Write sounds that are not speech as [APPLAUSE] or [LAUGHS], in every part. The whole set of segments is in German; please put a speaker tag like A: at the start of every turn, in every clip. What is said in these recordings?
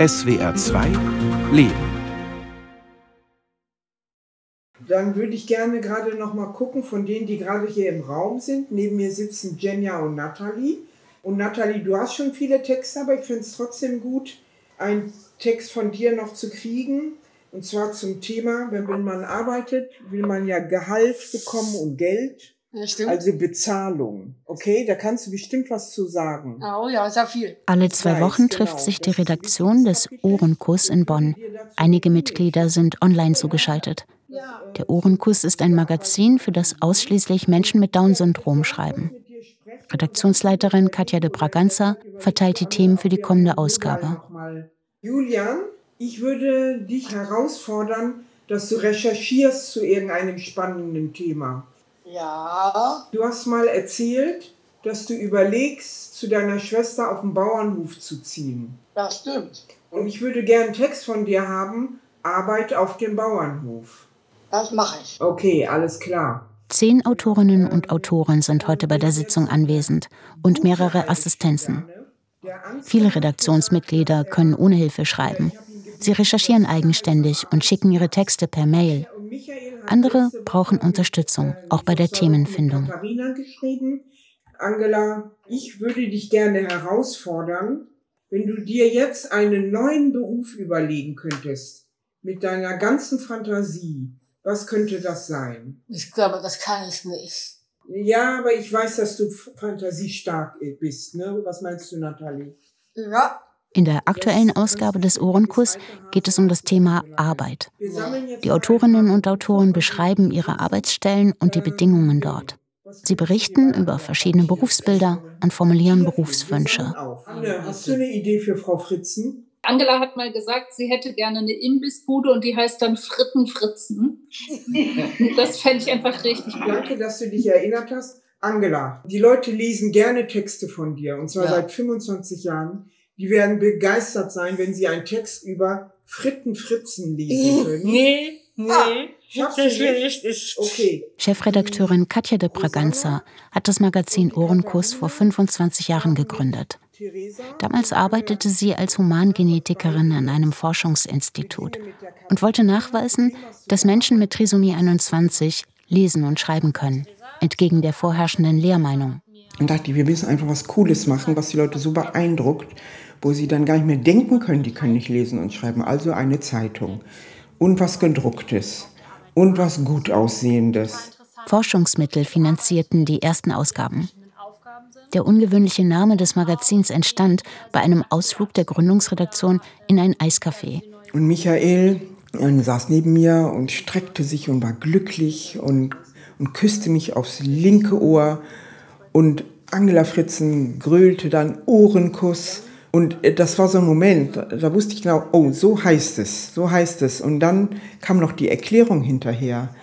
A: SWR 2 Leben.
B: Dann würde ich gerne gerade noch mal gucken von denen, die gerade hier im Raum sind. Neben mir sitzen Jenja und Nathalie. Und Nathalie, du hast schon viele Texte, aber ich finde es trotzdem gut, einen Text von dir noch zu kriegen. Und zwar zum Thema, wenn, wenn man arbeitet, will man ja Gehalt bekommen und Geld.
C: Ja, stimmt.
B: Also Bezahlung. Okay, da kannst du bestimmt was zu sagen.
C: oh ja, sehr viel.
D: Alle zwei Wochen trifft sich die Redaktion des Ohrenkuss in Bonn. Einige Mitglieder sind online zugeschaltet. Der Ohrenkuss ist ein Magazin, für das ausschließlich Menschen mit Down-Syndrom schreiben. Redaktionsleiterin Katja de Braganza verteilt die Themen für die kommende Ausgabe.
B: Julian, ich würde dich herausfordern, dass du recherchierst zu irgendeinem spannenden Thema.
C: Ja.
B: Du hast mal erzählt, dass du überlegst, zu deiner Schwester auf den Bauernhof zu ziehen.
C: Das stimmt.
B: Und ich würde gern einen Text von dir haben, Arbeit auf dem Bauernhof.
C: Das mache ich.
B: Okay, alles klar.
D: Zehn Autorinnen und Autoren sind heute bei der Sitzung anwesend und mehrere Assistenzen. Viele Redaktionsmitglieder können ohne Hilfe schreiben. Sie recherchieren eigenständig und schicken ihre Texte per Mail. Andere brauchen Unterstützung, auch bei der Themenfindung.
B: Katharina geschrieben. Angela, ich würde dich gerne herausfordern, wenn du dir jetzt einen neuen Beruf überlegen könntest, mit deiner ganzen Fantasie, was könnte das sein?
C: Ich glaube, das kann ich nicht.
B: Ja, aber ich weiß, dass du fantasiestark bist, ne? Was meinst du, Nathalie?
C: Ja.
D: In der aktuellen Ausgabe des Ohrenkuss geht es um das Thema Arbeit. Die Autorinnen und Autoren beschreiben ihre Arbeitsstellen und die Bedingungen dort. Sie berichten über verschiedene Berufsbilder und formulieren Berufswünsche.
B: Hast du eine Idee für Frau Fritzen?
E: Angela hat mal gesagt, sie hätte gerne eine Imbissbude und die heißt dann Fritten Fritzen. [LAUGHS] Das fände ich einfach richtig gut.
B: Danke, dass du dich erinnert hast. Angela, die Leute lesen gerne Texte von dir und zwar
C: Ja.
B: seit 25 Jahren. Die werden begeistert sein, wenn sie einen Text über Fritten Fritzen lesen können.
C: Nee, nee.
B: Ah,
C: das will
B: nicht?
C: ich nicht.
B: Okay.
D: Chefredakteurin Katja de Braganza hat das Magazin Ohrenkuss vor 25 Jahren gegründet. Damals arbeitete sie als Humangenetikerin an einem Forschungsinstitut und wollte nachweisen, dass Menschen mit Trisomie 21 lesen und schreiben können, entgegen der vorherrschenden Lehrmeinung.
F: Und dachte, wir müssen einfach was Cooles machen, was die Leute so beeindruckt, wo sie dann gar nicht mehr denken können, die können nicht lesen und schreiben. Also eine Zeitung. Und was gedrucktes. Und was gut aussehendes.
D: Forschungsmittel finanzierten die ersten Ausgaben. Der ungewöhnliche Name des Magazins entstand bei einem Ausflug der Gründungsredaktion in ein Eiscafé.
F: Und Michael saß neben mir und streckte sich und war glücklich und, und küsste mich aufs linke Ohr. Und Angela Fritzen grölte dann Ohrenkuss. Und äh, das war so ein Moment, da- da wusste ich genau, oh, so heißt es, so heißt es. Und dann kam noch die Erklärung hinterher.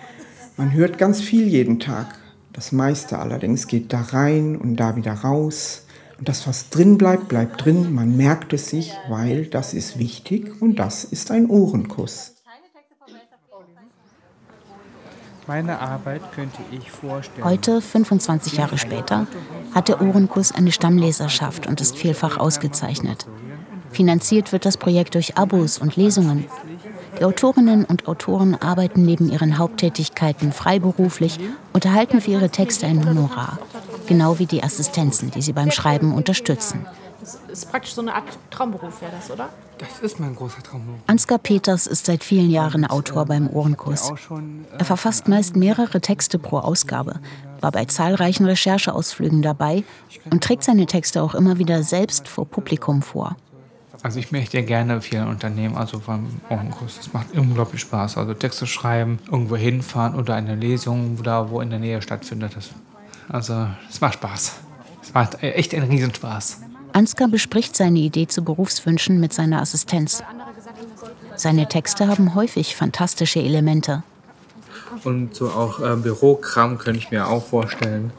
F: Man hört ganz viel jeden Tag. Das meiste allerdings geht da rein und da wieder raus. Und das, was drin bleibt, bleibt drin. Man merkt es sich, weil das ist wichtig und das ist ein Ohrenkuss.
G: Meine Arbeit könnte ich vorstellen.
D: Heute, 25 Jahre später, hat der Ohrenkuss eine Stammleserschaft und ist vielfach ausgezeichnet. Finanziert wird das Projekt durch Abos und Lesungen. Die Autorinnen und Autoren arbeiten neben ihren Haupttätigkeiten freiberuflich und erhalten für ihre Texte ein Honorar. Genau wie die Assistenzen, die sie beim Schreiben unterstützen.
H: Das ist praktisch so eine Art Traumberuf, wäre das, oder?
G: Das ist mein großer Traum.
D: Ansgar Peters ist seit vielen Jahren Autor beim Ohrenkuss.
G: Äh,
D: Er verfasst meist mehrere Texte pro Ausgabe, war bei zahlreichen Rechercheausflügen dabei und trägt seine Texte auch immer wieder selbst vor Publikum vor.
G: Also ich möchte ja gerne vielen Unternehmen, also beim Ohrenkurs. Es macht unglaublich Spaß. Also Texte schreiben, irgendwo hinfahren oder eine Lesung, da wo in der Nähe stattfindet. Das, also es macht Spaß. Es macht echt einen Riesenspaß.
D: Ansgar bespricht seine Idee zu Berufswünschen mit seiner Assistenz. Seine Texte haben häufig fantastische Elemente.
G: Und so auch äh, Bürokram könnte ich mir auch vorstellen.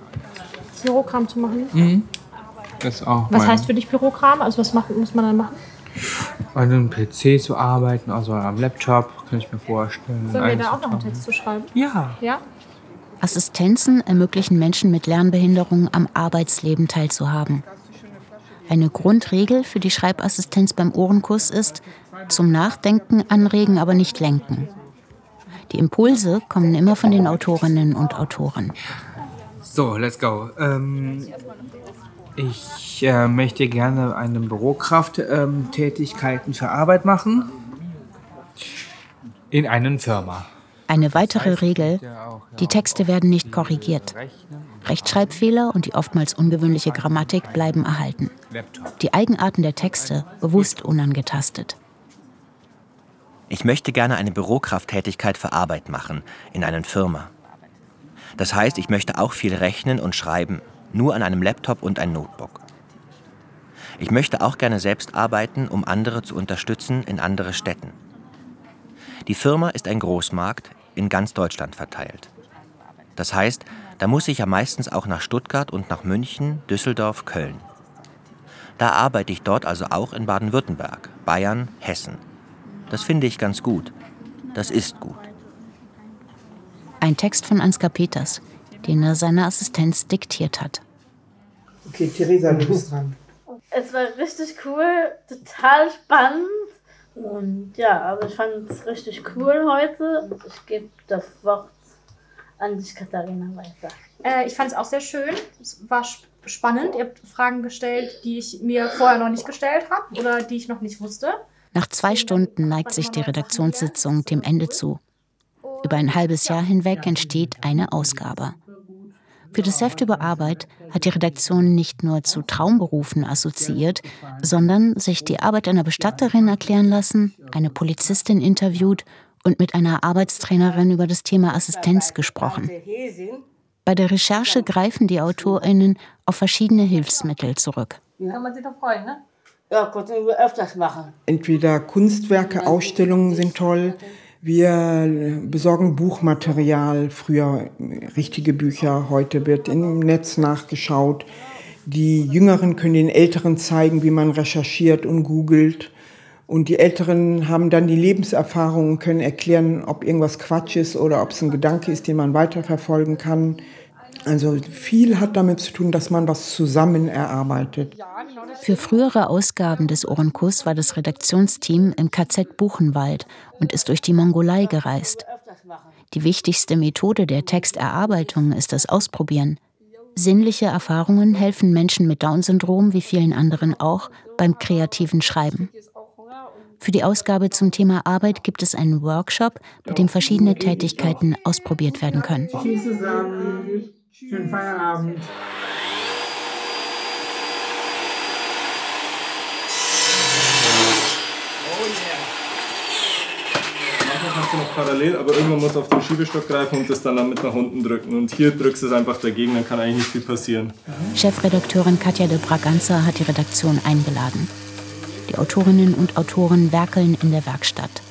H: Bürokram zu machen.
G: Das ist auch
H: Was heißt für dich Bürokram? Also was macht, muss man dann machen?
G: an einem PC zu arbeiten, also am Laptop, könnte ich mir vorstellen.
H: Sollen wir da auch noch einen. Text zu schreiben?
G: Ja,
H: Ja?
D: Assistenzen ermöglichen Menschen mit Lernbehinderung am Arbeitsleben teilzuhaben. Eine Grundregel für die Schreibassistenz beim Ohrenkuss ist, zum Nachdenken anregen, aber nicht lenken. Die Impulse kommen immer von den Autorinnen und Autoren.
G: So, let's go. Ähm, ich äh, möchte gerne eine Bürokraft-Tätigkeiten ähm, für Arbeit machen. In einer Firma.
D: Eine weitere Regel, die Texte werden nicht korrigiert. Rechtschreibfehler und die oftmals ungewöhnliche Grammatik bleiben erhalten. Die Eigenarten der Texte bewusst unangetastet.
I: Ich möchte gerne eine Bürokrafttätigkeit für Arbeit machen, in einer Firma. Das heißt, ich möchte auch viel rechnen und schreiben, nur an einem Laptop und ein Notebook. Ich möchte auch gerne selbst arbeiten, um andere zu unterstützen in andere Städten. Die Firma ist ein Großmarkt in ganz Deutschland verteilt. Das heißt, da muss ich ja meistens auch nach Stuttgart und nach München, Düsseldorf, Köln. Da arbeite ich dort also auch in Baden-Württemberg, Bayern, Hessen. Das finde ich ganz gut. Das ist gut.
D: Ein Text von Ansgar Peters, den er seiner Assistenz diktiert hat.
B: Okay, Theresa, du bist dran.
J: Es war richtig cool, total spannend. Und ja, aber ich fand es richtig cool heute. Ich gebe das Wort an dich, Katharina, weiter.
H: Äh, ich fand es auch sehr schön. Es war spannend. Ihr habt Fragen gestellt, die ich mir vorher noch nicht gestellt habe oder die ich noch nicht wusste.
D: Nach zwei Stunden neigt sich die Redaktionssitzung dem Ende zu. Über ein halbes Jahr hinweg entsteht eine Ausgabe. Für das Heft über Arbeit hat die Redaktion nicht nur zu Traumberufen assoziiert, sondern sich die Arbeit einer Bestatterin erklären lassen, eine Polizistin interviewt und mit einer Arbeitstrainerin über das Thema Assistenz gesprochen. Bei der Recherche greifen die AutorInnen auf verschiedene Hilfsmittel zurück.
J: Kann man sich doch freuen, ne? Ja, könnten wir öfters machen.
B: Entweder Kunstwerke, Ausstellungen sind toll. Wir besorgen Buchmaterial, früher richtige Bücher, heute wird im Netz nachgeschaut. Die Jüngeren können den Älteren zeigen, wie man recherchiert und googelt. Und die Älteren haben dann die Lebenserfahrung und können erklären, ob irgendwas Quatsch ist oder ob es ein Gedanke ist, den man weiterverfolgen kann. Also viel hat damit zu tun, dass man was zusammen erarbeitet.
D: Für frühere Ausgaben des Ohrenkuss war das Redaktionsteam im KZ Buchenwald und ist durch die Mongolei gereist. Die wichtigste Methode der Texterarbeitung ist das Ausprobieren. Sinnliche Erfahrungen helfen Menschen mit Down-Syndrom wie vielen anderen auch beim kreativen Schreiben. Für die Ausgabe zum Thema Arbeit gibt es einen Workshop, bei dem verschiedene Tätigkeiten ausprobiert werden können.
B: Tschüss zusammen. Schönen Feierabend.
K: Manchmal kannst du noch parallel, aber irgendwann musst du auf den Schiebestock greifen und das dann mit nach unten drücken. Und hier drückst du es einfach dagegen, dann kann eigentlich nicht viel passieren.
D: Chefredakteurin Katja de Braganza hat die Redaktion eingeladen. Die Autorinnen und Autoren werkeln in der Werkstatt.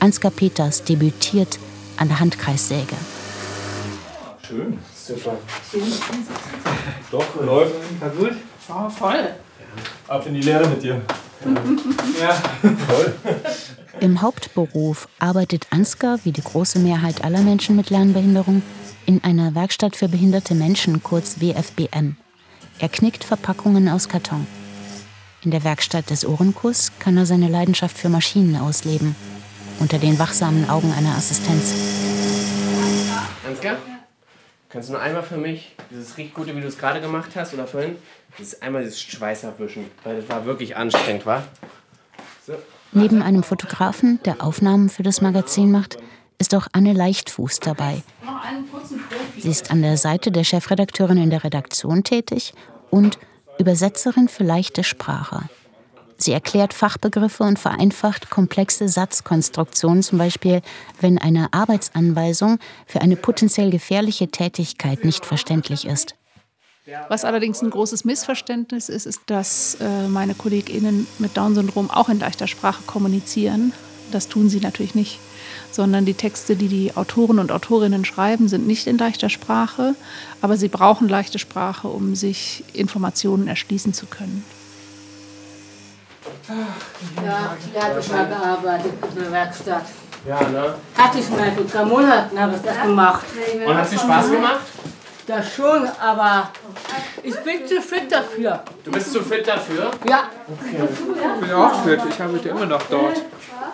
D: Ansgar Peters debütiert an der Handkreissäge.
K: Schön, super. Doch, läuft.
E: War gut. Oh, voll.
K: Ab in die Lehre mit dir. [LAUGHS]
G: Ja,
K: voll.
D: Im Hauptberuf arbeitet Ansgar, wie die große Mehrheit aller Menschen mit Lernbehinderung, in einer Werkstatt für behinderte Menschen, kurz WFBM. Er knickt Verpackungen aus Karton. In der Werkstatt des Ohrenkuss kann er seine Leidenschaft für Maschinen ausleben, unter den wachsamen Augen einer Assistenz.
L: Ansgar, kannst du nur einmal für mich dieses richtig gute, wie du es gerade gemacht hast oder vorhin, dieses einmal dieses Schweiß abwischen, weil das war wirklich anstrengend, war? So.
D: Neben einem Fotografen, der Aufnahmen für das Magazin macht, ist auch Anne Leichtfuß dabei. Sie ist an der Seite der Chefredakteurin in der Redaktion tätig und Übersetzerin für leichte Sprache. Sie erklärt Fachbegriffe und vereinfacht komplexe Satzkonstruktionen, zum Beispiel, wenn eine Arbeitsanweisung für eine potenziell gefährliche Tätigkeit nicht verständlich ist.
M: Was allerdings ein großes Missverständnis ist, ist, dass äh, meine KollegInnen mit Down-Syndrom auch in leichter Sprache kommunizieren. Das tun sie natürlich nicht sondern die Texte, die die Autoren und Autorinnen schreiben, sind nicht in leichter Sprache, aber sie brauchen leichte Sprache, um sich Informationen erschließen zu können.
J: Ja, da habe ich mal gearbeitet in der Werkstatt.
L: Ja, ne?
J: Hatte ich mal vor drei Monaten habe ich das gemacht.
L: Und hat es dir Spaß gemacht?
C: Das schon, aber ich bin zu fit dafür.
L: Du bist zu fit dafür?
C: Ja.
L: Okay.
G: Ich bin auch fit, ich arbeite immer noch dort.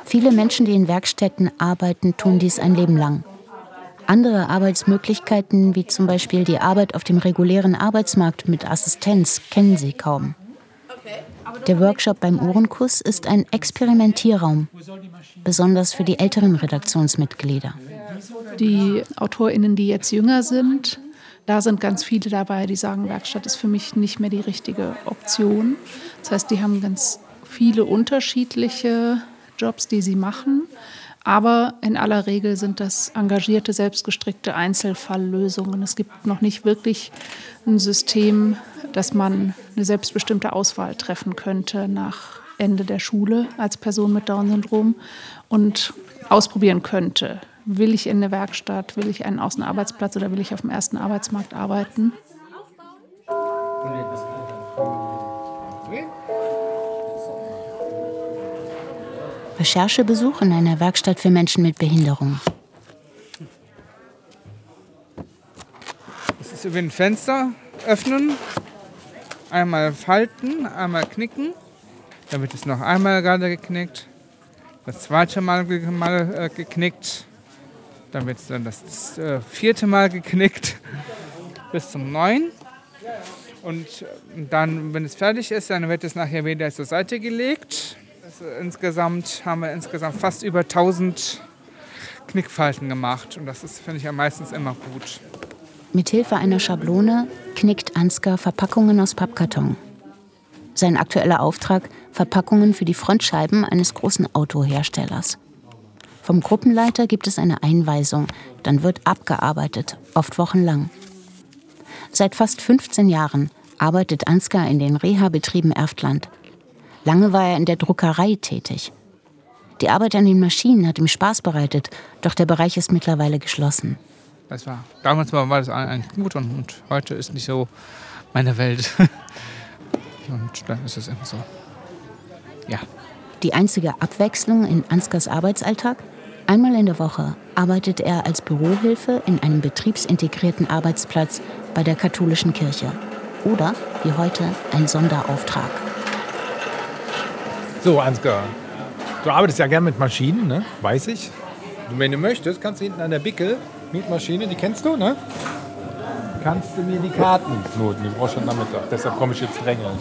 D: Viele Menschen, die in Werkstätten arbeiten, tun dies ein Leben lang. Andere Arbeitsmöglichkeiten, wie zum Beispiel die Arbeit auf dem regulären Arbeitsmarkt mit Assistenz, kennen sie kaum. Der Workshop beim Ohrenkuss ist ein Experimentierraum, besonders für die älteren Redaktionsmitglieder.
M: Die AutorInnen, die jetzt jünger sind, da sind ganz viele dabei, die sagen, Werkstatt ist für mich nicht mehr die richtige Option. Das heißt, die haben ganz viele unterschiedliche Jobs, die sie machen. Aber in aller Regel sind das engagierte, selbstgestrickte Einzelfalllösungen. Es gibt noch nicht wirklich ein System, dass man eine selbstbestimmte Auswahl treffen könnte nach Ende der Schule als Person mit Down-Syndrom und ausprobieren könnte. Will ich in eine Werkstatt, will ich einen Außenarbeitsplatz oder will ich auf dem ersten Arbeitsmarkt arbeiten?
D: Recherchebesuch in einer Werkstatt für Menschen mit Behinderung.
G: Das ist über ein Fenster öffnen, einmal falten, einmal knicken. Dann wird es noch einmal gerade geknickt, das zweite Mal, mal äh, geknickt, dann wird es dann das äh, vierte Mal geknickt [LAUGHS] bis zum neun. Und dann, wenn es fertig ist, dann wird es nachher wieder zur Seite gelegt. Also insgesamt haben wir insgesamt fast über 1000 Knickfalten gemacht und das ist, finde ich, ja meistens immer gut.
D: Mithilfe einer Schablone knickt Ansgar Verpackungen aus Pappkarton. Sein aktueller Auftrag: Verpackungen für die Frontscheiben eines großen Autoherstellers. Vom Gruppenleiter gibt es eine Einweisung, dann wird abgearbeitet, oft wochenlang. Seit fast 15 Jahren arbeitet Ansgar in den Reha-Betrieben Erftland. Lange war er in der Druckerei tätig. Die Arbeit an den Maschinen hat ihm Spaß bereitet, doch der Bereich ist mittlerweile geschlossen.
G: Das war, damals war das eigentlich gut und, und heute ist nicht so meine Welt. [LAUGHS] und dann ist es immer so. Ja.
D: Die einzige Abwechslung in Ansgars Arbeitsalltag? Einmal in der Woche arbeitet er als Bürohilfe in einem betriebsintegrierten Arbeitsplatz bei der katholischen Kirche. Oder, wie heute, ein Sonderauftrag.
N: So, Ansgar, du arbeitest ja gern mit Maschinen, ne? weiß ich. Und wenn du möchtest, kannst du hinten an der Bickel, Mietmaschine, die kennst du, ne? Kannst du mir die Karten noten, die brauchst du am Nachmittag. Deshalb komme ich jetzt drängeln.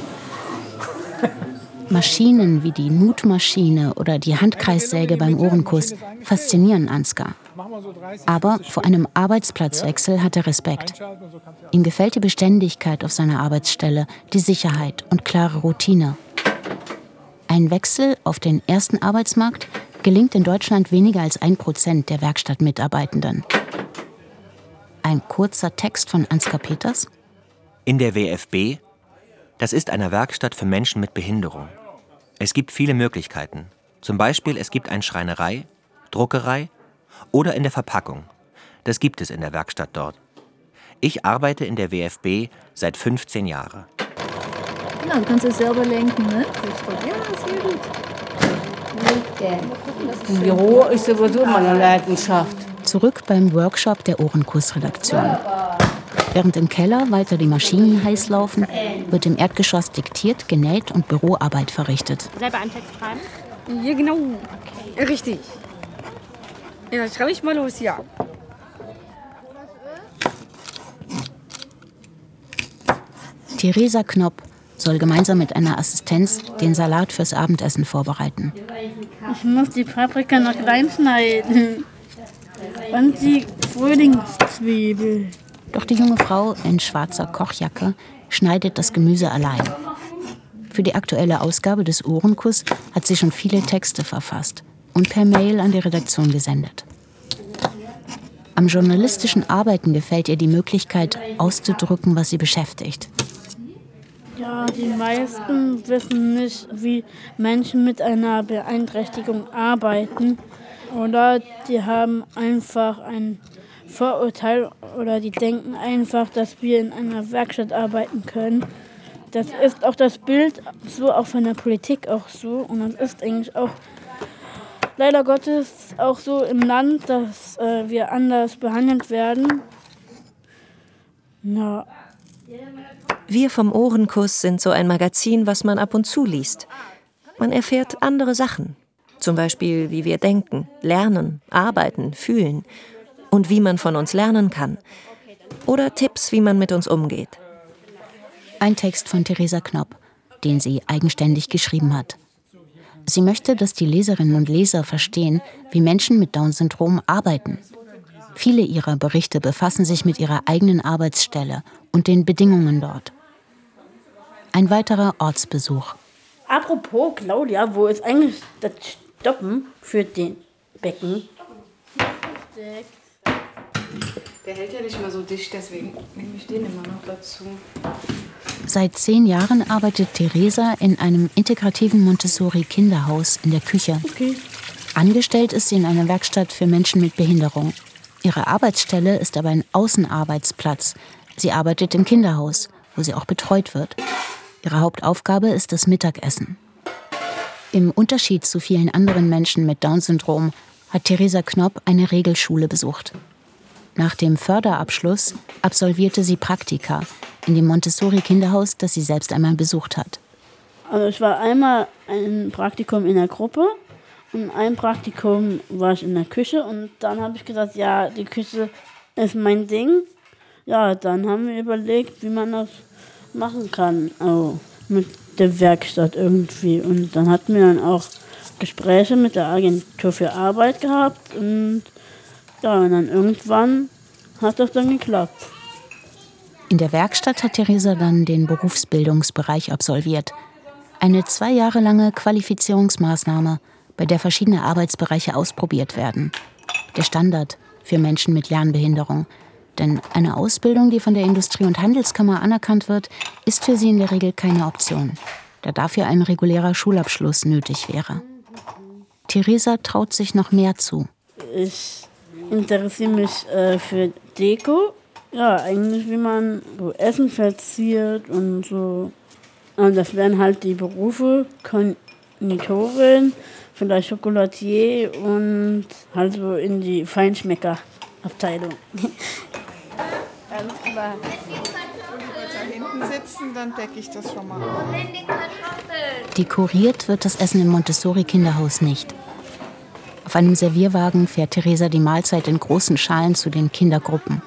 D: Maschinen wie die Nutmaschine oder die Handkreissäge beim Ohrenkuss faszinieren Ansgar. Aber vor einem Arbeitsplatzwechsel hat er Respekt. Ihm gefällt die Beständigkeit auf seiner Arbeitsstelle, die Sicherheit und klare Routine. Ein Wechsel auf den ersten Arbeitsmarkt gelingt in Deutschland weniger als ein Prozent der Werkstattmitarbeitenden. Ein kurzer Text von Ansgar Peters.
I: In der WFB, das ist eine Werkstatt für Menschen mit Behinderung. Es gibt viele Möglichkeiten. Zum Beispiel, es gibt eine Schreinerei, Druckerei oder in der Verpackung. Das gibt es in der Werkstatt dort. Ich arbeite in der WFB seit 15 Jahren.
O: Genau, du kannst es selber lenken, ne? Ja, sehr gut.
C: Im Büro ist sowieso meine Leidenschaft.
D: Zurück beim Workshop der Ohrenkursredaktion. Während im Keller weiter die Maschinen heiß laufen, wird im Erdgeschoss diktiert, genäht und Büroarbeit verrichtet.
P: Selber einen Text schreiben? Ja, genau. Okay. Richtig. Ja, dann schreibe ich mal los, ja.
D: Theresa Knopp soll gemeinsam mit einer Assistenz den Salat fürs Abendessen vorbereiten.
J: Ich muss die Paprika noch klein schneiden. Und die Frühlingszwiebel.
D: Doch die junge Frau in schwarzer Kochjacke schneidet das Gemüse allein. Für die aktuelle Ausgabe des Ohrenkuss hat sie schon viele Texte verfasst und per Mail an die Redaktion gesendet. Am journalistischen Arbeiten gefällt ihr die Möglichkeit, auszudrücken, was sie beschäftigt.
J: Ja, die meisten wissen nicht, wie Menschen mit einer Beeinträchtigung arbeiten. Oder die haben einfach ein Vorurteil oder die denken einfach, dass wir in einer Werkstatt arbeiten können. Das ist auch das Bild so, auch von der Politik auch so. Und das ist eigentlich auch leider Gottes auch so im Land, dass äh, wir anders behandelt werden. Ja.
Q: Wir vom Ohrenkuss sind so ein Magazin, was man ab und zu liest. Man erfährt andere Sachen. Zum Beispiel, wie wir denken, lernen, arbeiten, fühlen und wie man von uns lernen kann. Oder Tipps, wie man mit uns umgeht.
D: Ein Text von Theresa Knopp, den sie eigenständig geschrieben hat. Sie möchte, dass die Leserinnen und Leser verstehen, wie Menschen mit Down-Syndrom arbeiten. Viele ihrer Berichte befassen sich mit ihrer eigenen Arbeitsstelle und den Bedingungen dort. Ein weiterer Ortsbesuch.
J: Apropos, Claudia, wo ist eigentlich das Stoppen für den Becken?
R: Der hält ja nicht immer so dicht, deswegen nehme ich den immer noch dazu.
D: Seit zehn Jahren arbeitet Theresa in einem integrativen Montessori-Kinderhaus in der Küche.
J: Okay.
D: Angestellt ist sie in einer Werkstatt für Menschen mit Behinderung. Ihre Arbeitsstelle ist aber ein Außenarbeitsplatz. Sie arbeitet im Kinderhaus, wo sie auch betreut wird. Ihre Hauptaufgabe ist das Mittagessen. Im Unterschied zu vielen anderen Menschen mit Down-Syndrom hat Theresa Knopp eine Regelschule besucht. Nach dem Förderabschluss absolvierte sie Praktika in dem Montessori-Kinderhaus, das sie selbst einmal besucht hat.
J: Also ich war einmal ein Praktikum in der Gruppe und ein Praktikum war ich in der Küche und dann habe ich gesagt, ja, die Küche ist mein Ding. Ja, dann haben wir überlegt, wie man das machen kann, also mit der Werkstatt irgendwie. Und dann hatten wir dann auch Gespräche mit der Agentur für Arbeit gehabt und ja, und dann irgendwann hat das dann geklappt.
D: In der Werkstatt hat Theresa dann den Berufsbildungsbereich absolviert. Eine zwei Jahre lange Qualifizierungsmaßnahme, bei der verschiedene Arbeitsbereiche ausprobiert werden. Der Standard für Menschen mit Lernbehinderung. Denn eine Ausbildung, die von der Industrie- und Handelskammer anerkannt wird, ist für sie in der Regel keine Option, da dafür ein regulärer Schulabschluss nötig wäre. Theresa traut sich noch mehr zu.
J: Ich interessiere mich äh, für Deko. Ja, eigentlich wie man so Essen verziert und so. Und das wären halt die Berufe Konditorin, vielleicht Chocolatier und halt so in die Feinschmecker-Abteilung. [LAUGHS]
B: klar. Da hinten sitzen, dann decke ich das schon mal.
D: Dekoriert wird das Essen im Montessori-Kinderhaus nicht. Auf einem Servierwagen fährt Theresa die Mahlzeit in großen Schalen zu den Kindergruppen.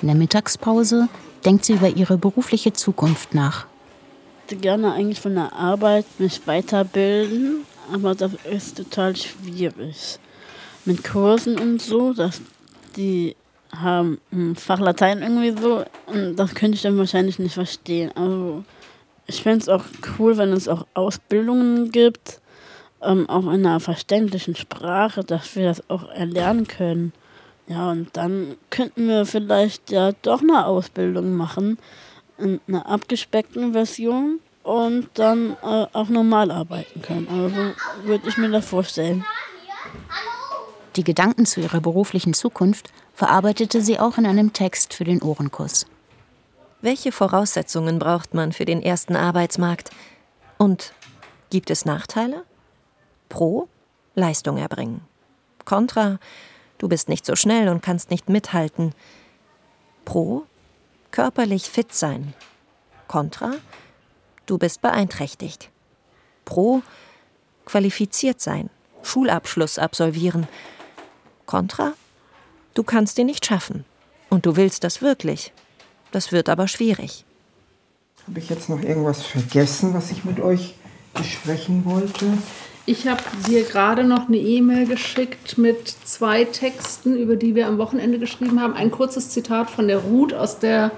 D: In der Mittagspause denkt sie über ihre berufliche Zukunft nach.
J: Ich würde gerne eigentlich von der Arbeit mich weiterbilden, aber das ist total schwierig. Mit Kursen und so, dass die haben Fach Latein irgendwie so und das könnte ich dann wahrscheinlich nicht verstehen. Also ich fände es auch cool, wenn es auch Ausbildungen gibt, ähm, auch in einer verständlichen Sprache, dass wir das auch erlernen können. Ja, und dann könnten wir vielleicht ja doch eine Ausbildung machen, in einer abgespeckten Version und dann äh, auch normal arbeiten können. Also würde ich mir das vorstellen.
D: Die Gedanken zu ihrer beruflichen Zukunft verarbeitete sie auch in einem Text für den Ohrenkuss.
Q: Welche Voraussetzungen braucht man für den ersten Arbeitsmarkt? Und gibt es Nachteile? Pro Leistung erbringen. Contra du bist nicht so schnell und kannst nicht mithalten. Pro körperlich fit sein. Contra du bist beeinträchtigt. Pro qualifiziert sein, Schulabschluss absolvieren. Contra du kannst ihn nicht schaffen. Und du willst das wirklich. Das wird aber schwierig.
F: Habe ich jetzt noch irgendwas vergessen, was ich mit euch besprechen wollte?
M: Ich habe dir gerade noch eine E-Mail geschickt mit zwei Texten, über die wir am Wochenende geschrieben haben. Ein kurzes Zitat von der Ruth aus der,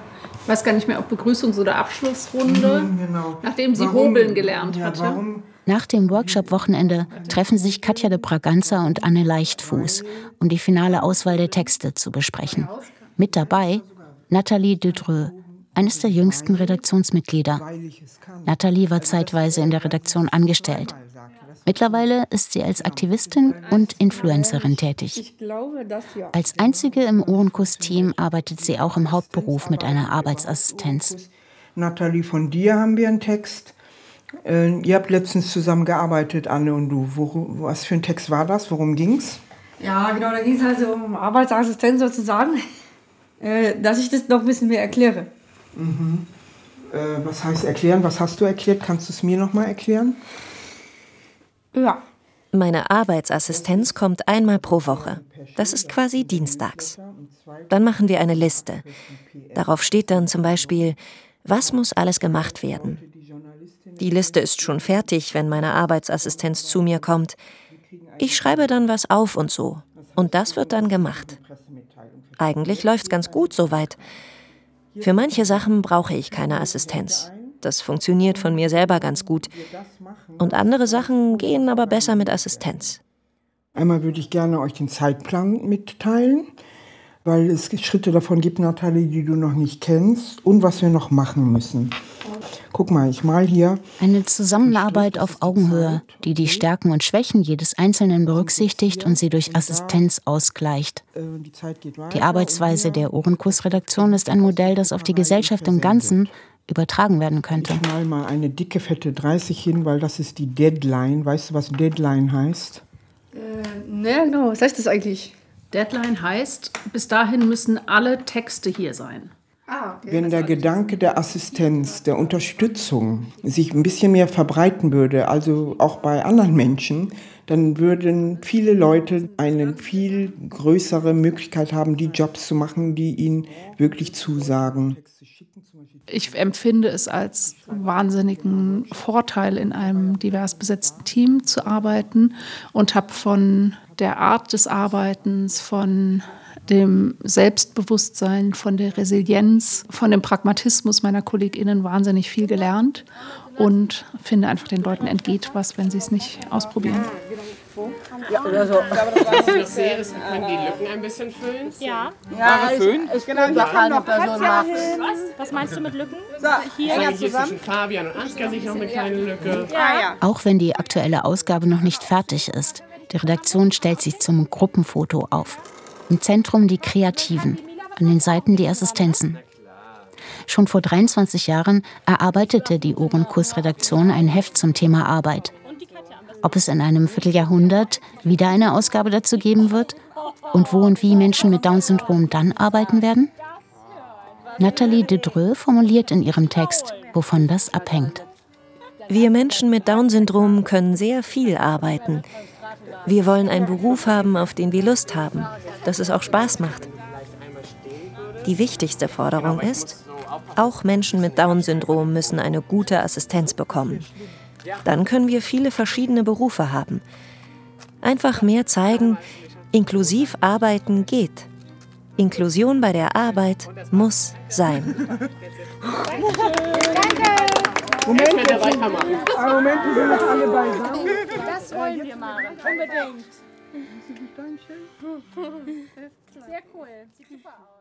M: ich weiß gar nicht mehr, ob Begrüßungs- oder Abschlussrunde,
F: Mhm, genau.
M: nachdem sie
F: Warum-
M: Hobeln gelernt
F: ja,
M: hatte.
F: warum-
D: Nach dem Workshop-Wochenende treffen sich Katja de Braganza und Anne Leichtfuß, um die finale Auswahl der Texte zu besprechen. Mit dabei Nathalie Dudreux, eines der jüngsten Redaktionsmitglieder. Nathalie war zeitweise in der Redaktion angestellt. Mittlerweile ist sie als Aktivistin und Influencerin tätig. Als einzige im Ohrenkuss-Team arbeitet sie auch im Hauptberuf mit einer Arbeitsassistenz.
F: Nathalie, von dir haben wir einen Text. Äh, ihr habt letztens zusammengearbeitet, Anne und du. Wo, was für ein Text war das? Worum ging's?
P: Ja, genau, da ging es also um Arbeitsassistenz sozusagen. äh, dass ich das noch ein bisschen mehr erkläre.
B: Mhm. Äh, was heißt erklären? Was hast du erklärt? Kannst du es mir nochmal erklären?
P: Ja.
Q: Meine Arbeitsassistenz kommt einmal pro Woche. Das ist quasi dienstags. Dann machen wir eine Liste. Darauf steht dann zum Beispiel, was muss alles gemacht werden. Die Liste ist schon fertig, wenn meine Arbeitsassistenz zu mir kommt. Ich schreibe dann was auf und so. Und das wird dann gemacht. Eigentlich läuft's ganz gut soweit. Für manche Sachen brauche ich keine Assistenz. Das funktioniert von mir selber ganz gut. Und andere Sachen gehen aber besser mit Assistenz.
B: Einmal würde ich gerne euch den Zeitplan mitteilen, weil es Schritte davon gibt, Nathalie, die du noch nicht kennst und was wir noch machen müssen. Guck mal, ich mal hier.
D: Eine Zusammenarbeit auf Augenhöhe, die die Stärken und Schwächen jedes Einzelnen berücksichtigt und sie durch Assistenz ausgleicht. Die Arbeitsweise der Ohrenkursredaktion ist ein Modell, das auf die Gesellschaft im Ganzen übertragen werden könnte.
B: Ich mal mal eine dicke, fette 30 hin, weil das ist die Deadline. Weißt du, was Deadline heißt?
P: Äh, ne, genau. Was heißt das eigentlich?
M: Deadline heißt, bis dahin müssen alle Texte hier sein.
P: Ah, okay.
B: Wenn der Gedanke der Assistenz, der Unterstützung sich ein bisschen mehr verbreiten würde, also auch bei anderen Menschen, dann würden viele Leute eine viel größere Möglichkeit haben, die Jobs zu machen, die ihnen wirklich zusagen.
M: Ich empfinde es als wahnsinnigen Vorteil, in einem divers besetzten Team zu arbeiten und habe von der Art des Arbeitens, von dem Selbstbewusstsein, von der Resilienz, von dem Pragmatismus meiner KollegInnen wahnsinnig viel gelernt und finde einfach, den Leuten entgeht was, wenn sie es nicht ausprobieren.
C: Ja, also.
L: Was ich noch sehe, wir können die Lücken ein bisschen füllen.
C: Ja.
L: Ja,
C: ich, ich genau, da keine Person.
H: Was? Was meinst du mit Lücken?
C: So, hier
L: Hier zwischen Fabian und Ansgar sich noch eine kleine Lücke.
C: Ja, ja.
D: Auch wenn die aktuelle Ausgabe noch nicht fertig ist, die Redaktion stellt sich zum Gruppenfoto auf. Im Zentrum die Kreativen, an den Seiten die Assistenzen. Schon vor 23 Jahren erarbeitete die Ohrenkursredaktion ein Heft zum Thema Arbeit. Ob es in einem Vierteljahrhundert wieder eine Ausgabe dazu geben wird und wo und wie Menschen mit Down-Syndrom dann arbeiten werden? Nathalie Dedreux formuliert in ihrem Text, wovon das abhängt.
Q: Wir Menschen mit Down-Syndrom können sehr viel arbeiten. Wir wollen einen Beruf haben, auf den wir Lust haben, dass es auch Spaß macht. Die wichtigste Forderung ist, auch Menschen mit Down-Syndrom müssen eine gute Assistenz bekommen. Dann können wir viele verschiedene Berufe haben. Einfach mehr zeigen, inklusiv arbeiten geht. Inklusion bei der Arbeit muss sein.
B: Moment. Ah, Moment, wir sind noch alle beisammen.
H: Das wollen wir mal. Unbedingt. Sehr cool. Sieht super aus.